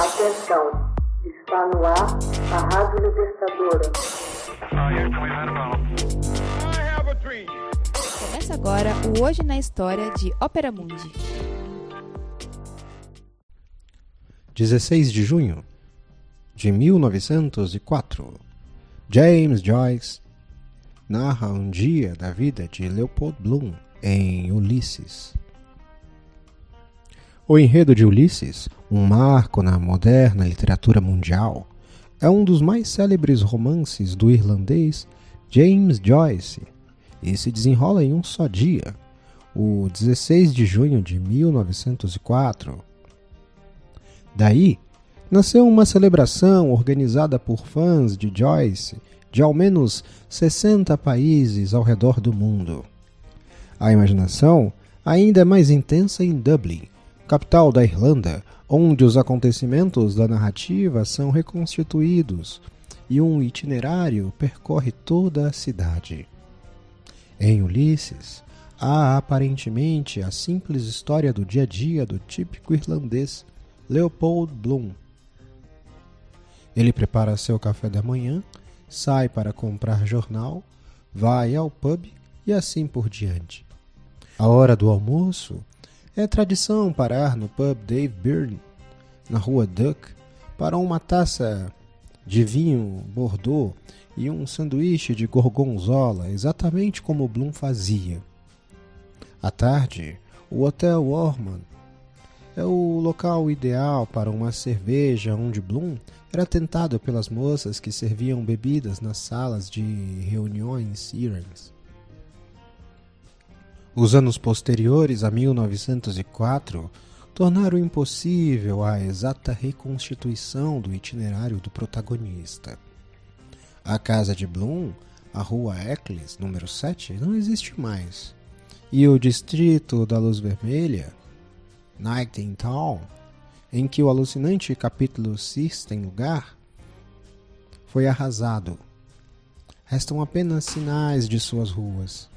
Atenção, está no ar a Rádio Libertadora. Começa agora o Hoje na História de Ópera Mundi. 16 de junho de 1904. James Joyce narra um dia da vida de Leopold Bloom em Ulisses. O enredo de Ulisses, um marco na moderna literatura mundial, é um dos mais célebres romances do irlandês James Joyce e se desenrola em um só dia, o 16 de junho de 1904. Daí, nasceu uma celebração organizada por fãs de Joyce de ao menos 60 países ao redor do mundo. A imaginação ainda é mais intensa em Dublin, capital da Irlanda, onde os acontecimentos da narrativa são reconstituídos e um itinerário percorre toda a cidade. Em Ulisses, há aparentemente a simples história do dia a dia do típico irlandês Leopold Bloom. Ele prepara seu café da manhã, sai para comprar jornal, vai ao pub e assim por diante. A hora do almoço é tradição parar no pub Dave Byrne, na rua Duck, para uma taça de vinho Bordeaux e um sanduíche de gorgonzola, exatamente como Bloom fazia. À tarde, o Hotel Ormond é o local ideal para uma cerveja onde Bloom era tentado pelas moças que serviam bebidas nas salas de reuniões Irans. Os anos posteriores a 1904 tornaram impossível a exata reconstituição do itinerário do protagonista. A casa de Bloom, a rua Eccles, número 7, não existe mais. E o distrito da Luz Vermelha, Night in Town, em que o alucinante capítulo Cis tem lugar, foi arrasado. Restam apenas sinais de suas ruas.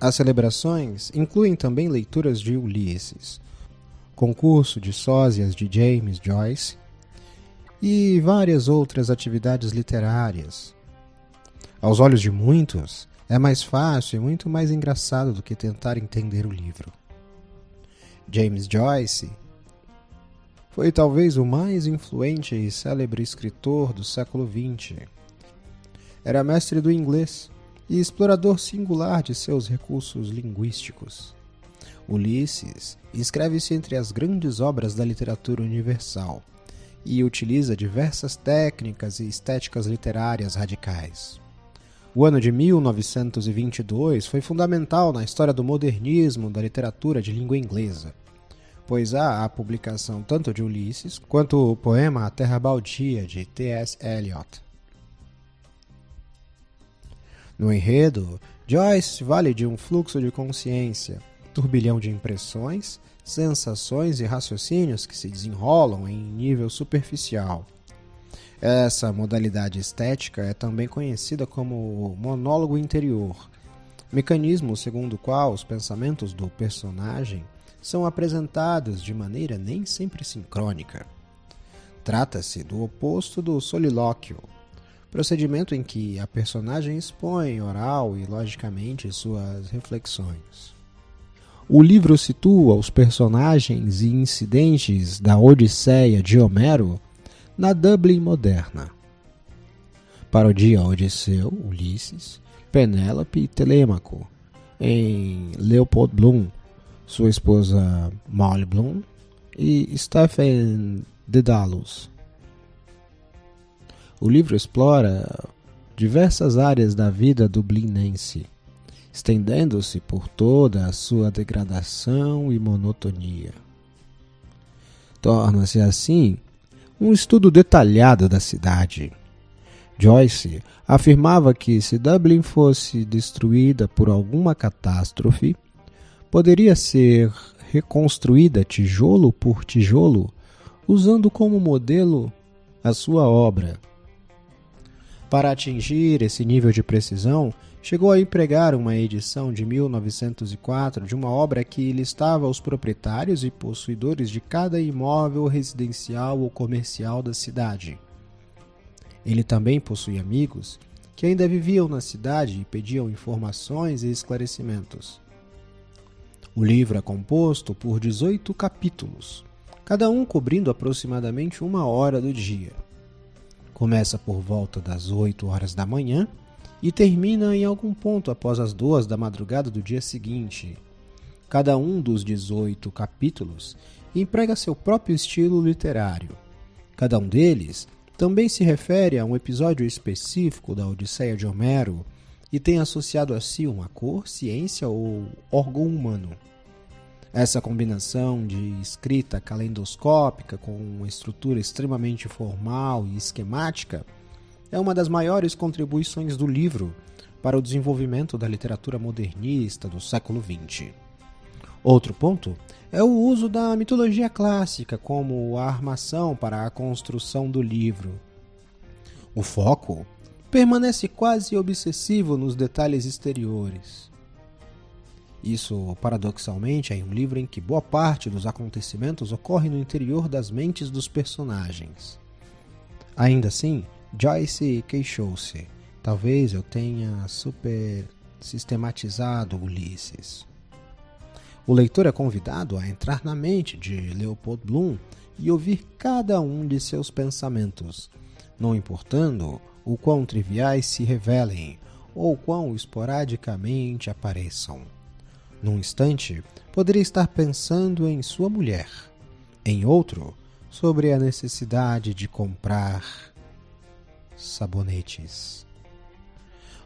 As celebrações incluem também leituras de Ulisses, concurso de sósias de James Joyce e várias outras atividades literárias. Aos olhos de muitos, é mais fácil e muito mais engraçado do que tentar entender o livro. James Joyce foi talvez o mais influente e célebre escritor do século XX. Era mestre do inglês e explorador singular de seus recursos linguísticos. Ulisses escreve-se entre as grandes obras da literatura universal e utiliza diversas técnicas e estéticas literárias radicais. O ano de 1922 foi fundamental na história do modernismo da literatura de língua inglesa, pois há a publicação tanto de Ulisses quanto o poema A Terra Baldia de T.S. Eliot. No enredo, Joyce vale de um fluxo de consciência, turbilhão de impressões, sensações e raciocínios que se desenrolam em nível superficial. Essa modalidade estética é também conhecida como monólogo interior, mecanismo segundo o qual os pensamentos do personagem são apresentados de maneira nem sempre sincrônica. Trata-se do oposto do solilóquio, procedimento em que a personagem expõe oral e logicamente suas reflexões. O livro situa os personagens e incidentes da Odisseia de Homero na Dublin moderna. Parodia Odisseu, Ulisses, Penélope e Telêmaco, em Leopold Bloom, sua esposa Molly Bloom e Stephen Dedalus, o livro explora diversas áreas da vida dublinense, estendendo-se por toda a sua degradação e monotonia. Torna-se assim um estudo detalhado da cidade. Joyce afirmava que se Dublin fosse destruída por alguma catástrofe, poderia ser reconstruída tijolo por tijolo, usando como modelo a sua obra. Para atingir esse nível de precisão, chegou a empregar uma edição de 1904 de uma obra que listava os proprietários e possuidores de cada imóvel residencial ou comercial da cidade. Ele também possuía amigos que ainda viviam na cidade e pediam informações e esclarecimentos. O livro é composto por 18 capítulos, cada um cobrindo aproximadamente uma hora do dia. Começa por volta das 8 horas da manhã e termina em algum ponto após as duas da madrugada do dia seguinte. Cada um dos 18 capítulos emprega seu próprio estilo literário. Cada um deles também se refere a um episódio específico da Odisseia de Homero e tem associado a si uma cor, ciência ou órgão humano. Essa combinação de escrita calendoscópica com uma estrutura extremamente formal e esquemática é uma das maiores contribuições do livro para o desenvolvimento da literatura modernista do século XX. Outro ponto é o uso da mitologia clássica como a armação para a construção do livro. O foco permanece quase obsessivo nos detalhes exteriores. Isso, paradoxalmente, é um livro em que boa parte dos acontecimentos ocorre no interior das mentes dos personagens. Ainda assim, Joyce queixou-se. Talvez eu tenha super sistematizado Ulisses. O leitor é convidado a entrar na mente de Leopold Bloom e ouvir cada um de seus pensamentos, não importando o quão triviais se revelem ou quão esporadicamente apareçam. Num instante, poderia estar pensando em sua mulher, em outro, sobre a necessidade de comprar sabonetes.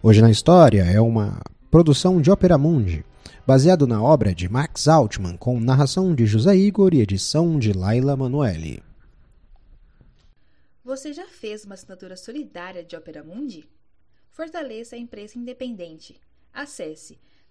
Hoje na História é uma produção de Ópera Mundi, baseado na obra de Max Altman, com narração de José Igor e edição de Laila Manoeli. Você já fez uma assinatura solidária de Ópera Mundi? Fortaleça a empresa independente. Acesse